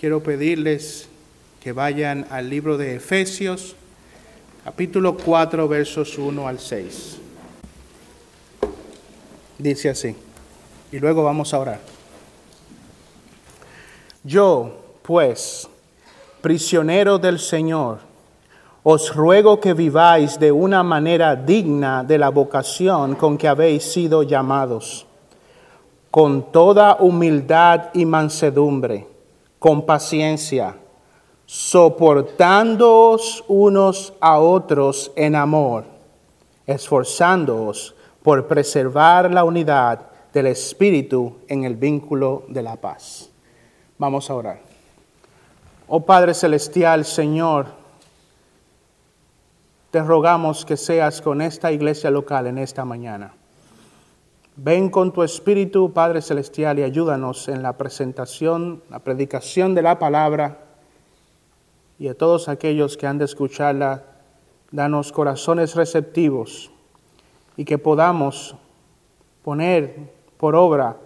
quiero pedirles que vayan al libro de Efesios, capítulo 4, versos 1 al 6. Dice así, y luego vamos a orar. Yo, pues, prisionero del Señor, os ruego que viváis de una manera digna de la vocación con que habéis sido llamados, con toda humildad y mansedumbre, con paciencia, soportándoos unos a otros en amor, esforzándoos por preservar la unidad del Espíritu en el vínculo de la paz. Vamos a orar. Oh Padre Celestial, Señor, te rogamos que seas con esta iglesia local en esta mañana. Ven con tu Espíritu, Padre Celestial, y ayúdanos en la presentación, la predicación de la palabra y a todos aquellos que han de escucharla, danos corazones receptivos y que podamos poner por obra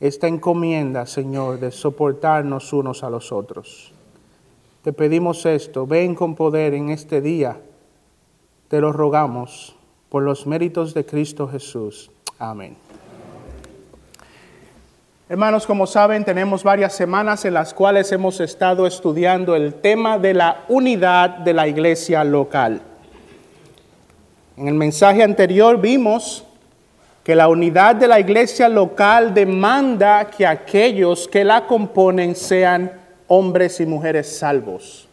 esta encomienda, Señor, de soportarnos unos a los otros. Te pedimos esto, ven con poder en este día te lo rogamos por los méritos de Cristo Jesús. Amén. Hermanos, como saben, tenemos varias semanas en las cuales hemos estado estudiando el tema de la unidad de la iglesia local. En el mensaje anterior vimos que la unidad de la iglesia local demanda que aquellos que la componen sean hombres y mujeres salvos.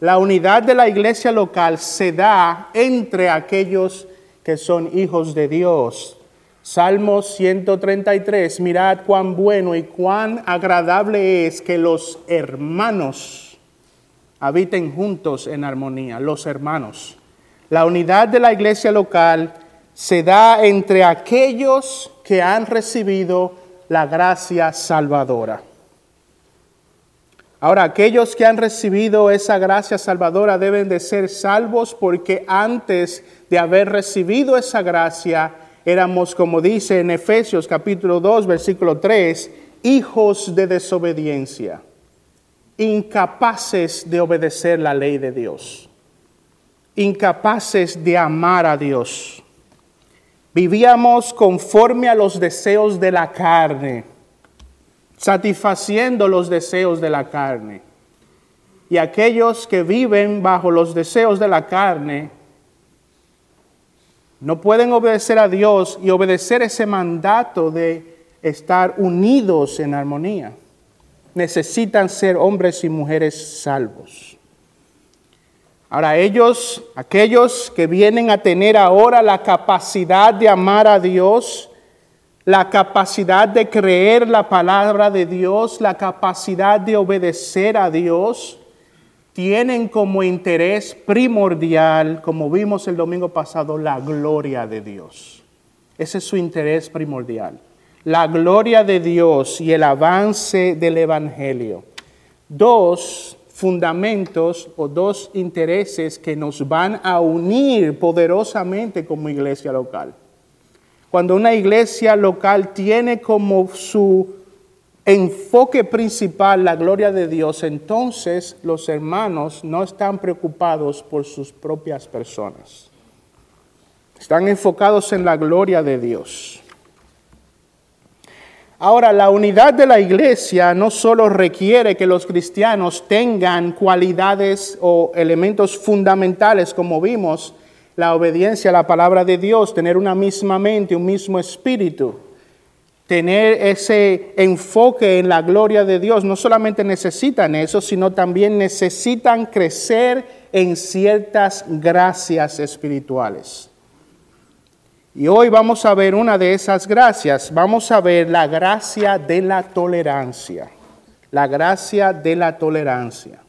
La unidad de la iglesia local se da entre aquellos que son hijos de Dios. Salmos 133, mirad cuán bueno y cuán agradable es que los hermanos habiten juntos en armonía, los hermanos. La unidad de la iglesia local se da entre aquellos que han recibido la gracia salvadora. Ahora, aquellos que han recibido esa gracia salvadora deben de ser salvos porque antes de haber recibido esa gracia éramos, como dice en Efesios capítulo 2, versículo 3, hijos de desobediencia, incapaces de obedecer la ley de Dios, incapaces de amar a Dios. Vivíamos conforme a los deseos de la carne satisfaciendo los deseos de la carne. Y aquellos que viven bajo los deseos de la carne no pueden obedecer a Dios y obedecer ese mandato de estar unidos en armonía. Necesitan ser hombres y mujeres salvos. Ahora ellos, aquellos que vienen a tener ahora la capacidad de amar a Dios, la capacidad de creer la palabra de Dios, la capacidad de obedecer a Dios, tienen como interés primordial, como vimos el domingo pasado, la gloria de Dios. Ese es su interés primordial. La gloria de Dios y el avance del Evangelio. Dos fundamentos o dos intereses que nos van a unir poderosamente como iglesia local. Cuando una iglesia local tiene como su enfoque principal la gloria de Dios, entonces los hermanos no están preocupados por sus propias personas. Están enfocados en la gloria de Dios. Ahora, la unidad de la iglesia no solo requiere que los cristianos tengan cualidades o elementos fundamentales, como vimos, la obediencia a la palabra de Dios, tener una misma mente, un mismo espíritu, tener ese enfoque en la gloria de Dios. No solamente necesitan eso, sino también necesitan crecer en ciertas gracias espirituales. Y hoy vamos a ver una de esas gracias. Vamos a ver la gracia de la tolerancia. La gracia de la tolerancia.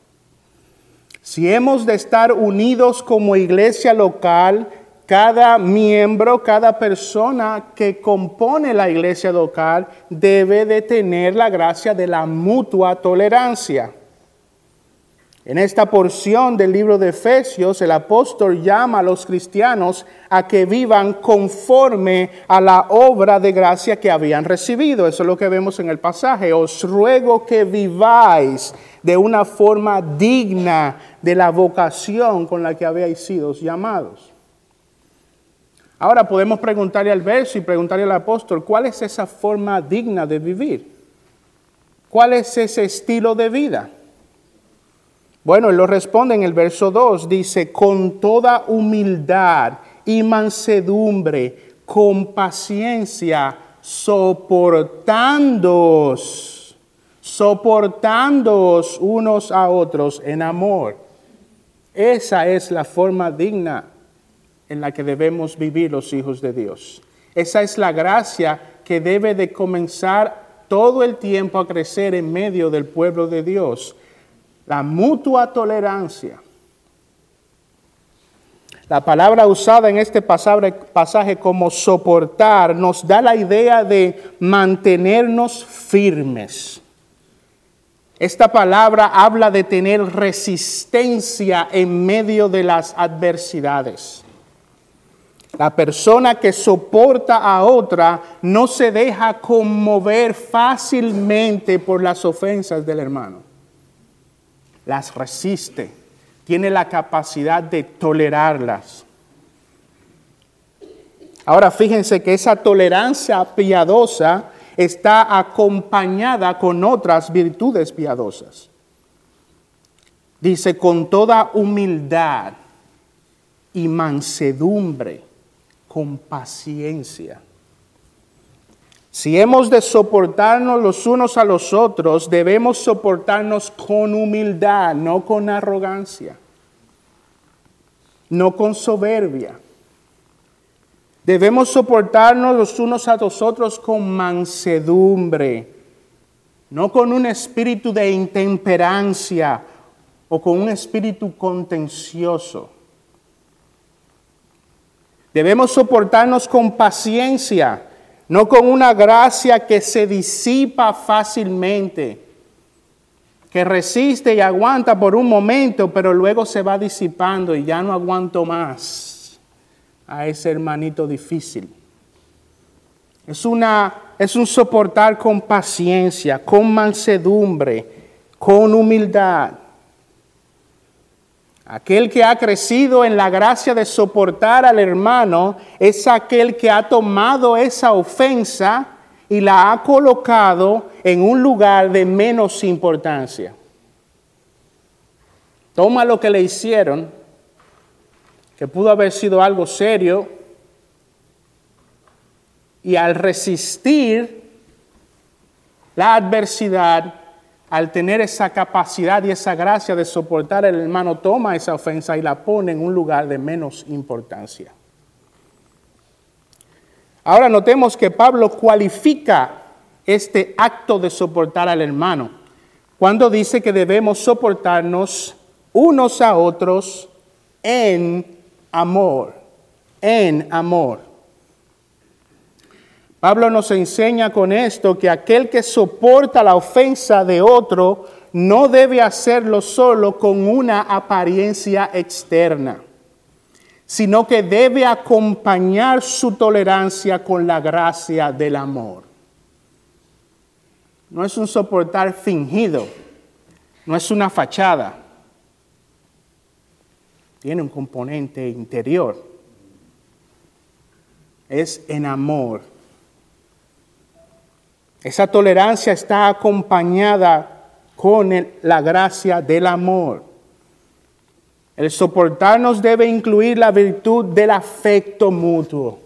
Si hemos de estar unidos como iglesia local, cada miembro, cada persona que compone la iglesia local debe de tener la gracia de la mutua tolerancia. En esta porción del libro de Efesios, el apóstol llama a los cristianos a que vivan conforme a la obra de gracia que habían recibido. Eso es lo que vemos en el pasaje. Os ruego que viváis de una forma digna de la vocación con la que habéis sido llamados. Ahora podemos preguntarle al verso y preguntarle al apóstol, ¿cuál es esa forma digna de vivir? ¿Cuál es ese estilo de vida? Bueno, él lo responde en el verso 2, dice, con toda humildad y mansedumbre, con paciencia, soportándoos, soportándoos unos a otros en amor. Esa es la forma digna en la que debemos vivir los hijos de Dios. Esa es la gracia que debe de comenzar todo el tiempo a crecer en medio del pueblo de Dios la mutua tolerancia. La palabra usada en este pasaje como soportar nos da la idea de mantenernos firmes. Esta palabra habla de tener resistencia en medio de las adversidades. La persona que soporta a otra no se deja conmover fácilmente por las ofensas del hermano las resiste, tiene la capacidad de tolerarlas. Ahora fíjense que esa tolerancia piadosa está acompañada con otras virtudes piadosas. Dice, con toda humildad y mansedumbre, con paciencia. Si hemos de soportarnos los unos a los otros, debemos soportarnos con humildad, no con arrogancia, no con soberbia. Debemos soportarnos los unos a los otros con mansedumbre, no con un espíritu de intemperancia o con un espíritu contencioso. Debemos soportarnos con paciencia no con una gracia que se disipa fácilmente, que resiste y aguanta por un momento, pero luego se va disipando y ya no aguanto más a ese hermanito difícil. Es, una, es un soportar con paciencia, con mansedumbre, con humildad. Aquel que ha crecido en la gracia de soportar al hermano es aquel que ha tomado esa ofensa y la ha colocado en un lugar de menos importancia. Toma lo que le hicieron, que pudo haber sido algo serio, y al resistir la adversidad, al tener esa capacidad y esa gracia de soportar el hermano, toma esa ofensa y la pone en un lugar de menos importancia. Ahora notemos que Pablo cualifica este acto de soportar al hermano cuando dice que debemos soportarnos unos a otros en amor, en amor. Pablo nos enseña con esto que aquel que soporta la ofensa de otro no debe hacerlo solo con una apariencia externa, sino que debe acompañar su tolerancia con la gracia del amor. No es un soportar fingido, no es una fachada, tiene un componente interior, es en amor esa tolerancia está acompañada con la gracia del amor. El soportarnos debe incluir la virtud del afecto mutuo.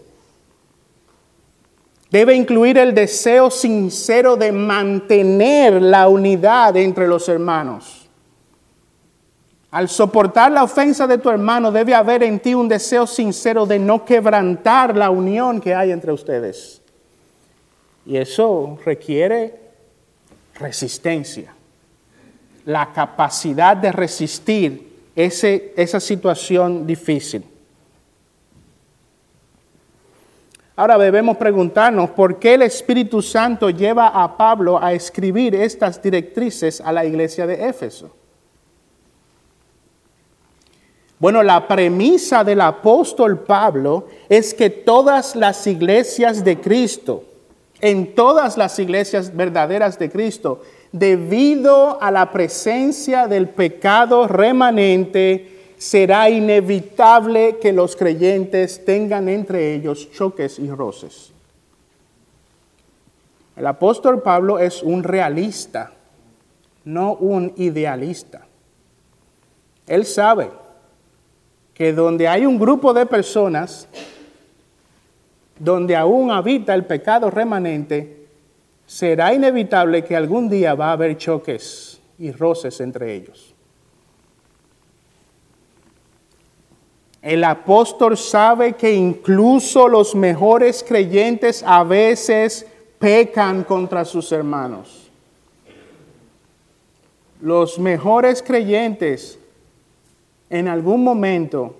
Debe incluir el deseo sincero de mantener la unidad entre los hermanos. Al soportar la ofensa de tu hermano debe haber en ti un deseo sincero de no quebrantar la unión que hay entre ustedes. Y eso requiere resistencia, la capacidad de resistir ese, esa situación difícil. Ahora debemos preguntarnos por qué el Espíritu Santo lleva a Pablo a escribir estas directrices a la iglesia de Éfeso. Bueno, la premisa del apóstol Pablo es que todas las iglesias de Cristo, en todas las iglesias verdaderas de Cristo, debido a la presencia del pecado remanente, será inevitable que los creyentes tengan entre ellos choques y roces. El apóstol Pablo es un realista, no un idealista. Él sabe que donde hay un grupo de personas, donde aún habita el pecado remanente, será inevitable que algún día va a haber choques y roces entre ellos. El apóstol sabe que incluso los mejores creyentes a veces pecan contra sus hermanos. Los mejores creyentes en algún momento,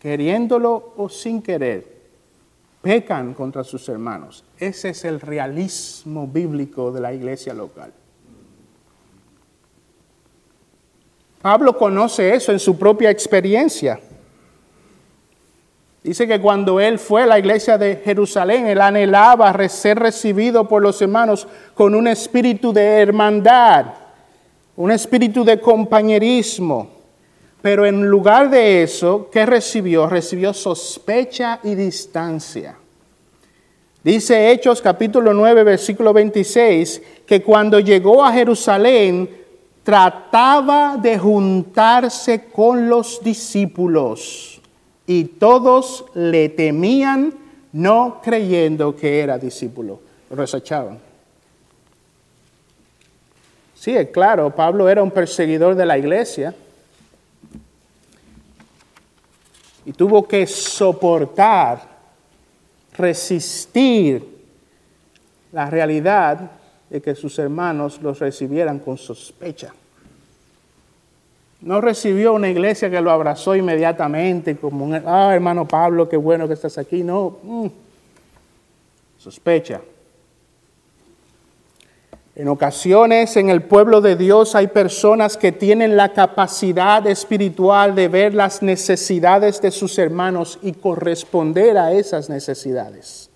queriéndolo o sin querer, pecan contra sus hermanos. Ese es el realismo bíblico de la iglesia local. Pablo conoce eso en su propia experiencia. Dice que cuando él fue a la iglesia de Jerusalén, él anhelaba ser recibido por los hermanos con un espíritu de hermandad, un espíritu de compañerismo. Pero en lugar de eso, ¿qué recibió? Recibió sospecha y distancia. Dice Hechos capítulo 9, versículo 26, que cuando llegó a Jerusalén, trataba de juntarse con los discípulos y todos le temían, no creyendo que era discípulo. Lo rechazaban. Sí, es claro, Pablo era un perseguidor de la iglesia y tuvo que soportar, resistir la realidad de que sus hermanos los recibieran con sospecha. No recibió una iglesia que lo abrazó inmediatamente como un, ah, hermano Pablo, qué bueno que estás aquí. No, mm. sospecha. En ocasiones en el pueblo de Dios hay personas que tienen la capacidad espiritual de ver las necesidades de sus hermanos y corresponder a esas necesidades.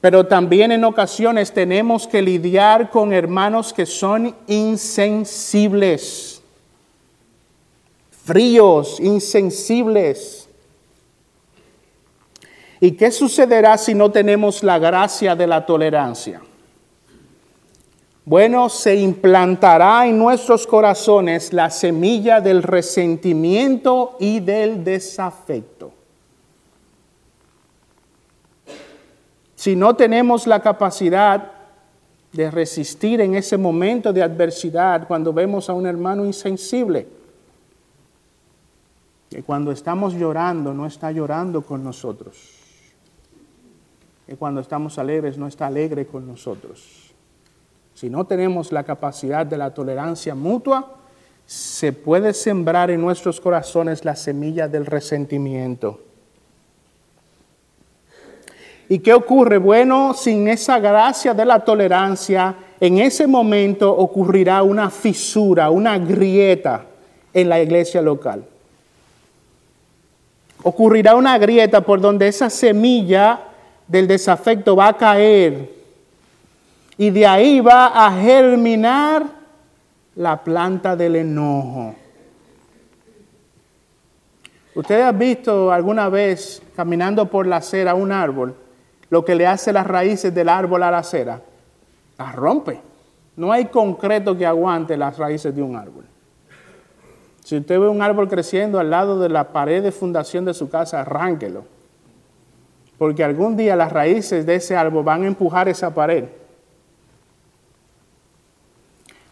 Pero también en ocasiones tenemos que lidiar con hermanos que son insensibles, fríos, insensibles. ¿Y qué sucederá si no tenemos la gracia de la tolerancia? Bueno, se implantará en nuestros corazones la semilla del resentimiento y del desafecto. Si no tenemos la capacidad de resistir en ese momento de adversidad cuando vemos a un hermano insensible, que cuando estamos llorando no está llorando con nosotros, que cuando estamos alegres no está alegre con nosotros si no tenemos la capacidad de la tolerancia mutua, se puede sembrar en nuestros corazones la semilla del resentimiento. ¿Y qué ocurre? Bueno, sin esa gracia de la tolerancia, en ese momento ocurrirá una fisura, una grieta en la iglesia local. Ocurrirá una grieta por donde esa semilla del desafecto va a caer y de ahí va a germinar la planta del enojo. ¿Usted ha visto alguna vez caminando por la acera un árbol lo que le hace las raíces del árbol a la acera? Las rompe. No hay concreto que aguante las raíces de un árbol. Si usted ve un árbol creciendo al lado de la pared de fundación de su casa, arránquelo. Porque algún día las raíces de ese árbol van a empujar esa pared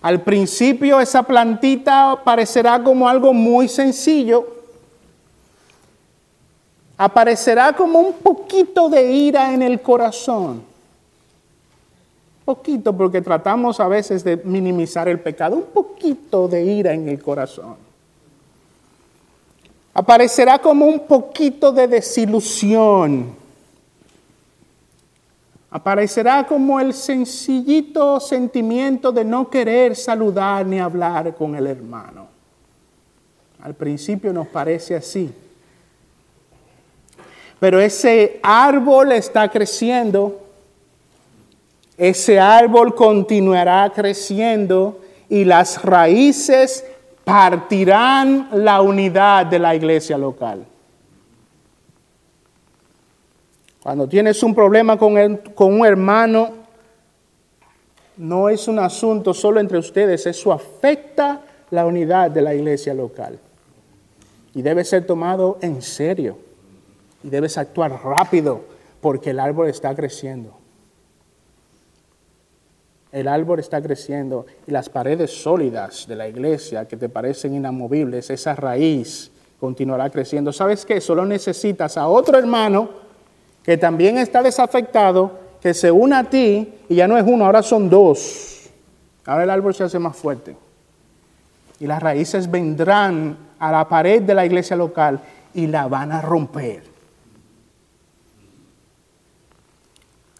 al principio esa plantita parecerá como algo muy sencillo. Aparecerá como un poquito de ira en el corazón. Poquito, porque tratamos a veces de minimizar el pecado. Un poquito de ira en el corazón. Aparecerá como un poquito de desilusión aparecerá como el sencillito sentimiento de no querer saludar ni hablar con el hermano. Al principio nos parece así. Pero ese árbol está creciendo, ese árbol continuará creciendo y las raíces partirán la unidad de la iglesia local. Cuando tienes un problema con, un hermano, no es un asunto solo entre ustedes, eso afecta la unidad de la iglesia local. Y debe ser tomado en serio. Y debes actuar rápido porque el árbol está creciendo. El árbol está creciendo y las paredes sólidas de la iglesia que te parecen inamovibles, esa raíz continuará creciendo. ¿Sabes qué? Solo necesitas a otro hermano que también está desafectado, que se una a ti y ya no es uno, ahora son dos. Ahora el árbol se hace más fuerte. Y las raíces vendrán a la pared de la iglesia local y la van a romper.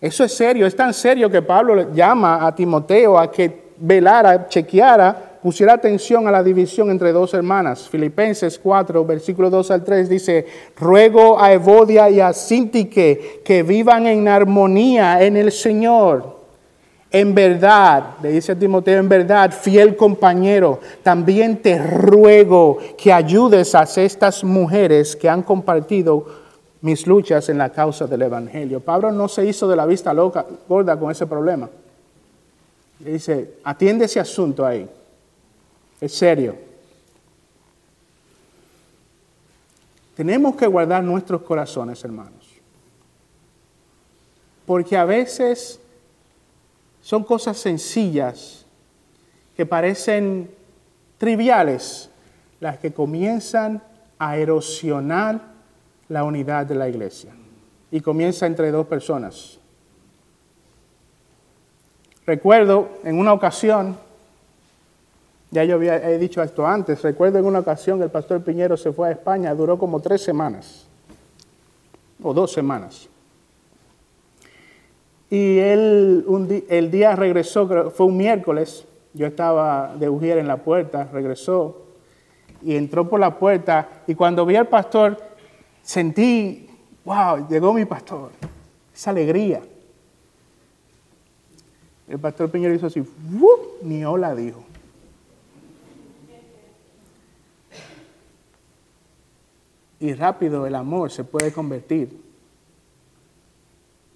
Eso es serio, es tan serio que Pablo llama a Timoteo a que velara, chequeara, pusiera atención a la división entre dos hermanas. Filipenses 4, versículo 2 al 3 dice, ruego a Evodia y a Sintique que vivan en armonía en el Señor. En verdad, le dice a Timoteo, en verdad, fiel compañero, también te ruego que ayudes a estas mujeres que han compartido mis luchas en la causa del Evangelio. Pablo no se hizo de la vista loca, gorda con ese problema. Le dice, atiende ese asunto ahí. Es serio. Tenemos que guardar nuestros corazones, hermanos. Porque a veces son cosas sencillas que parecen triviales las que comienzan a erosionar la unidad de la iglesia. Y comienza entre dos personas. Recuerdo en una ocasión, ya yo había he dicho esto antes, recuerdo en una ocasión que el pastor Piñero se fue a España, duró como tres semanas, o dos semanas. Y él el día regresó, fue un miércoles, yo estaba de Ujier en la puerta, regresó y entró por la puerta y cuando vi al pastor sentí, wow, llegó mi pastor, esa alegría. El pastor Piñero hizo así, ni hola dijo. Y rápido el amor se puede convertir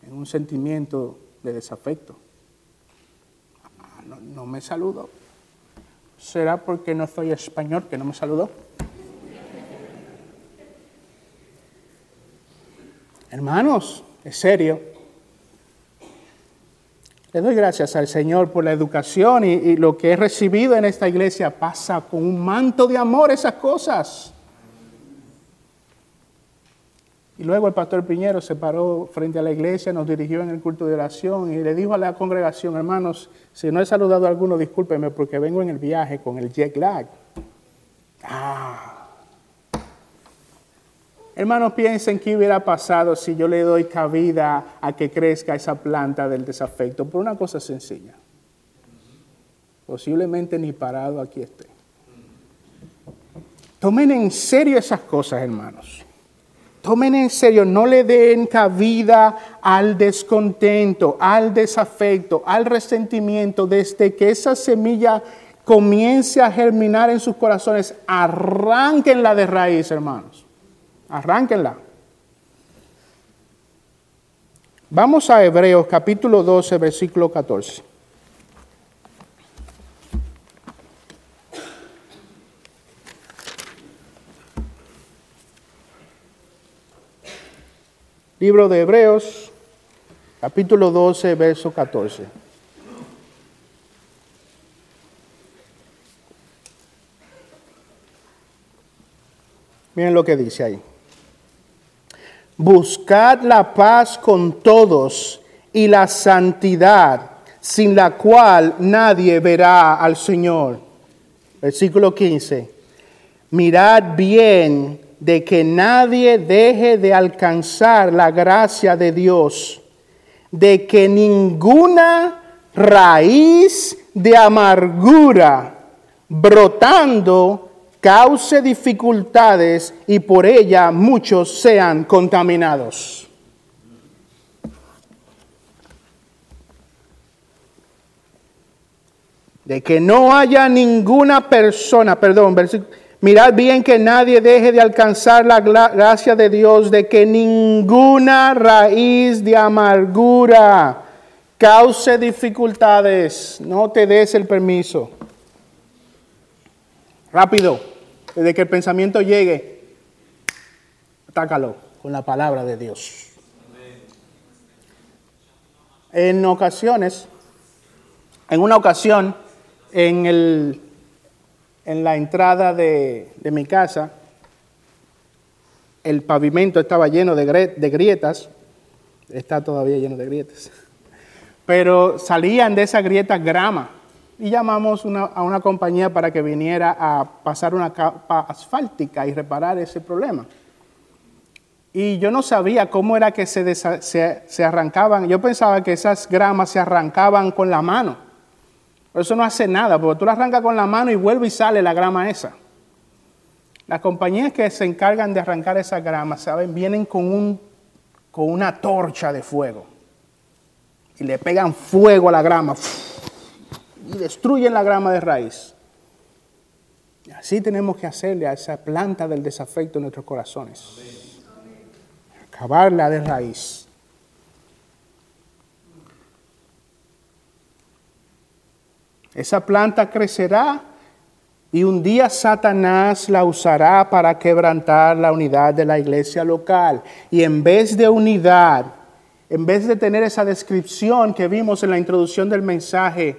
en un sentimiento de desafecto. Ah, no, me saludó. ¿Será porque no soy español que no me saludó? Hermanos, es serio. Le doy gracias al Señor por la educación y, lo que he recibido en esta iglesia pasa con un manto de amor esas cosas. Y luego el pastor Piñero se paró frente a la iglesia, nos dirigió en el culto de oración y le dijo a la congregación, hermanos, si no he saludado a alguno, discúlpenme porque vengo en el viaje con el jet lag. Ah, Hermanos, piensen qué hubiera pasado si yo le doy cabida a que crezca esa planta del desafecto por una cosa sencilla. Posiblemente ni parado aquí esté. Tomen en serio esas cosas, hermanos. Tomen en serio, no le den cabida al descontento, al desafecto, al resentimiento. Desde que esa semilla comience a germinar en sus corazones, arránquenla de raíz, hermanos. Arránquenla. Vamos a Hebreos capítulo 12, versículo 14. Libro de Hebreos, capítulo 12, verso 14. Miren lo que dice ahí. Buscad la paz con todos y la santidad, sin la cual nadie verá al Señor. Versículo 15. Mirad bien de que nadie deje de alcanzar la gracia de Dios, de que ninguna raíz de amargura brotando cause dificultades y por ella muchos sean contaminados. De que no haya ninguna persona, perdón, mirad bien que nadie deje de alcanzar la gracia de Dios, de que ninguna raíz de amargura cause dificultades, no te des el permiso. Rápido, desde que el pensamiento llegue, atácalo con la palabra de Dios. En ocasiones, en una ocasión, en, el, en la entrada de, de mi casa, el pavimento estaba lleno de, grietas, está todavía lleno de grietas, pero salían de esa grieta grama y llamamos a una compañía para que viniera a pasar una capa asfáltica y reparar ese problema. Y yo no sabía cómo era que se, se, arrancaban. Yo pensaba que esas gramas se arrancaban con la mano. Eso no hace nada, porque tú la arrancas con la mano y vuelve y sale la grama esa. Las compañías que se encargan de arrancar esa grama, ¿saben? Vienen con, un, con una torcha de fuego. Y le pegan fuego a la grama y destruyen la grama de raíz. Así tenemos que hacerle a esa planta del desafecto en nuestros corazones. Acabarla de raíz. Esa planta crecerá y un día Satanás la usará para quebrantar la unidad de la iglesia local. Y en vez de unidad, en vez de tener esa descripción que vimos en la introducción del mensaje,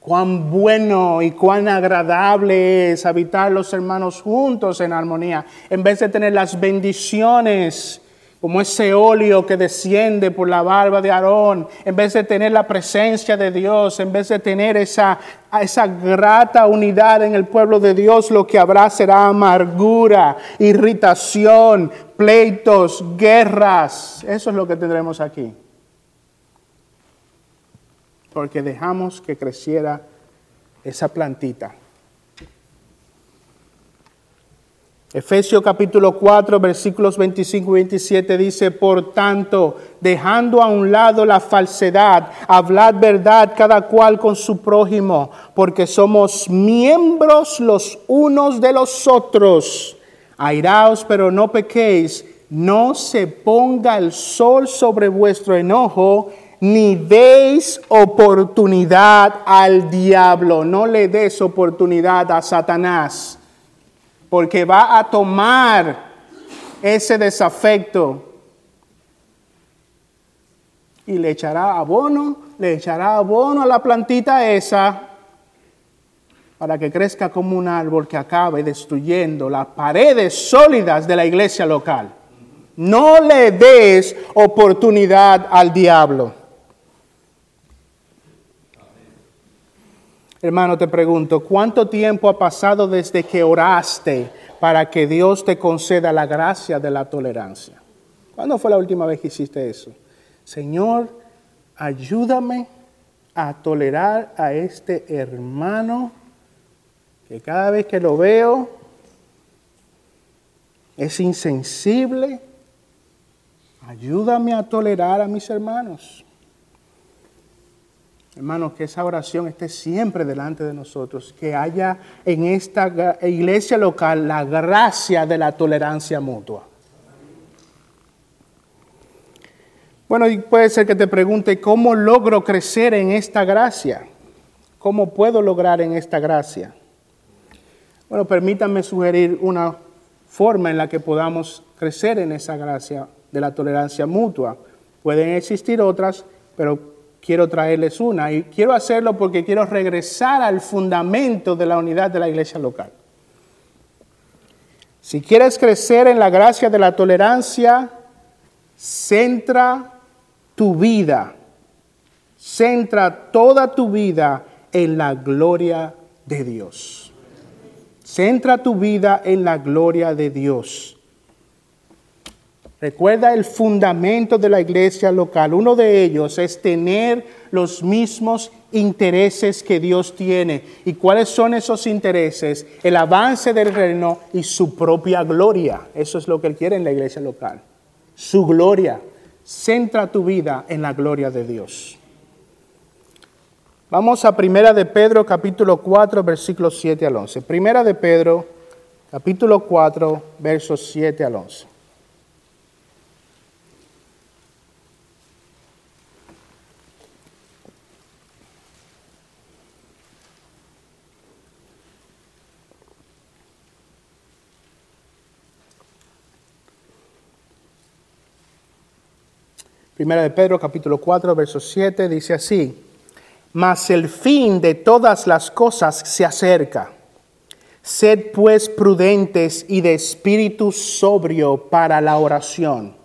cuán bueno y cuán agradable es habitar los hermanos juntos en armonía, en vez de tener las bendiciones como ese óleo que desciende por la barba de Aarón, en vez de tener la presencia de Dios, en vez de tener esa, esa grata unidad en el pueblo de Dios, lo que habrá será amargura, irritación, pleitos, guerras. Eso es lo que tendremos aquí porque dejamos que creciera esa plantita. Efesios capítulo 4, versículos 25 y 27 dice, por tanto, dejando a un lado la falsedad, hablad verdad cada cual con su prójimo, porque somos miembros los unos de los otros. Airaos, pero no pequéis, no se ponga el sol sobre vuestro enojo ni deis oportunidad al diablo, no le des oportunidad a Satanás, porque va a tomar ese desafecto y le echará abono, le echará abono a la plantita esa para que crezca como un árbol que acabe destruyendo las paredes sólidas de la iglesia local. No le des oportunidad al diablo. Hermano, te pregunto, ¿cuánto tiempo ha pasado desde que oraste para que Dios te conceda la gracia de la tolerancia? ¿Cuándo fue la última vez que hiciste eso? Señor, ayúdame a tolerar a este hermano que cada vez que lo veo es insensible. Ayúdame a tolerar a mis hermanos. Hermanos, que esa oración esté siempre delante de nosotros, que haya en esta iglesia local la gracia de la tolerancia mutua. Bueno, y puede ser que te pregunte, ¿cómo logro crecer en esta gracia? ¿Cómo puedo lograr en esta gracia? Bueno, permítanme sugerir una forma en la que podamos crecer en esa gracia de la tolerancia mutua. Pueden existir otras, pero quiero traerles una y quiero hacerlo porque quiero regresar al fundamento de la unidad de la iglesia local. Si quieres crecer en la gracia de la tolerancia, centra tu vida, centra toda tu vida en la gloria de Dios. Centra tu vida en la gloria de Dios. Recuerda el fundamento de la iglesia local. Uno de ellos es tener los mismos intereses que Dios tiene. ¿Y cuáles son esos intereses? El avance del reino y su propia gloria. Eso es lo que Él quiere en la iglesia local. Su gloria. Centra tu vida en la gloria de Dios. Vamos a Primera de Pedro capítulo 4 versículos 7 al 11. Primera de Pedro capítulo 4 versos 7 al 11. Primera de Pedro capítulo 4, verso 7 dice así, mas el fin de todas las cosas se acerca. Sed pues prudentes y de espíritu sobrio para la oración.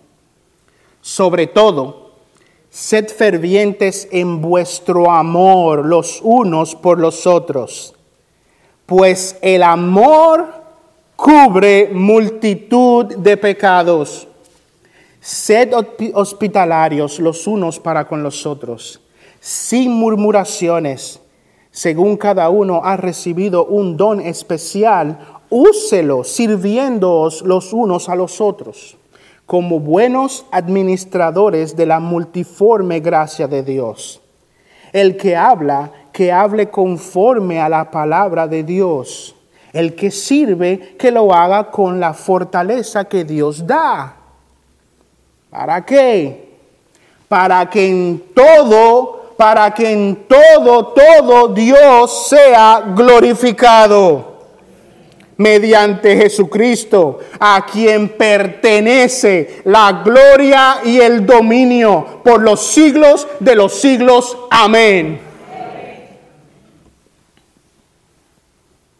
Sobre todo, sed fervientes en vuestro amor los unos por los otros, pues el amor cubre multitud de pecados. Sed hospitalarios los unos para con los otros, sin murmuraciones. Según cada uno ha recibido un don especial, úselo sirviéndoos los unos a los otros, como buenos administradores de la multiforme gracia de Dios. El que habla, que hable conforme a la palabra de Dios. El que sirve, que lo haga con la fortaleza que Dios da ¿Para qué? Para que en todo, para que en todo, todo Dios sea glorificado mediante Jesucristo, a quien pertenece la gloria y el dominio por los siglos de los siglos. Amén.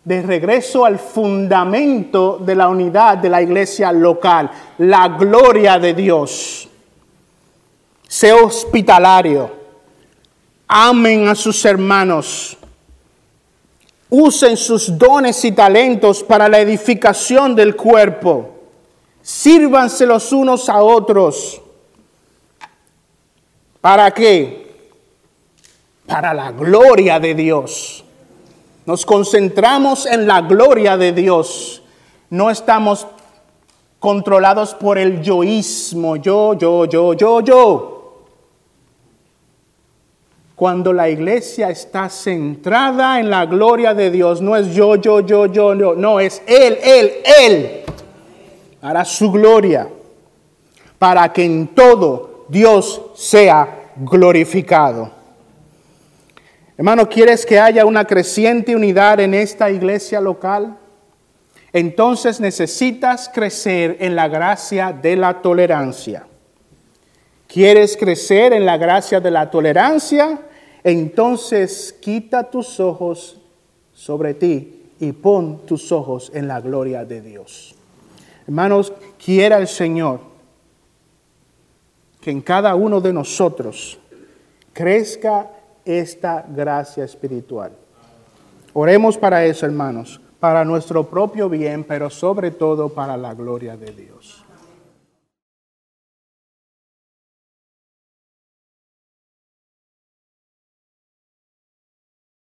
De regreso al fundamento de la unidad de la iglesia local, la gloria de Dios. Sé hospitalario, amen a sus hermanos, usen sus dones y talentos para la edificación del cuerpo, sírvanse los unos a otros. ¿Para qué? Para la gloria de Dios. Nos concentramos en la gloria de Dios. No estamos controlados por el yoísmo, yo, yo, yo, yo, yo. Cuando la iglesia está centrada en la gloria de Dios, no es yo, yo, yo, yo, no, no, es Él, Él, Él, para su gloria, para que en todo Dios sea glorificado. Hermano, ¿quieres que haya una creciente unidad en esta iglesia local? Entonces necesitas crecer en la gracia de la tolerancia. ¿Quieres crecer en la gracia de la tolerancia? Entonces quita tus ojos sobre ti y pon tus ojos en la gloria de Dios. Hermanos, quiera el Señor que en cada uno de nosotros crezca esta gracia espiritual. Oremos para eso, hermanos, para nuestro propio bien, pero sobre todo para la gloria de Dios.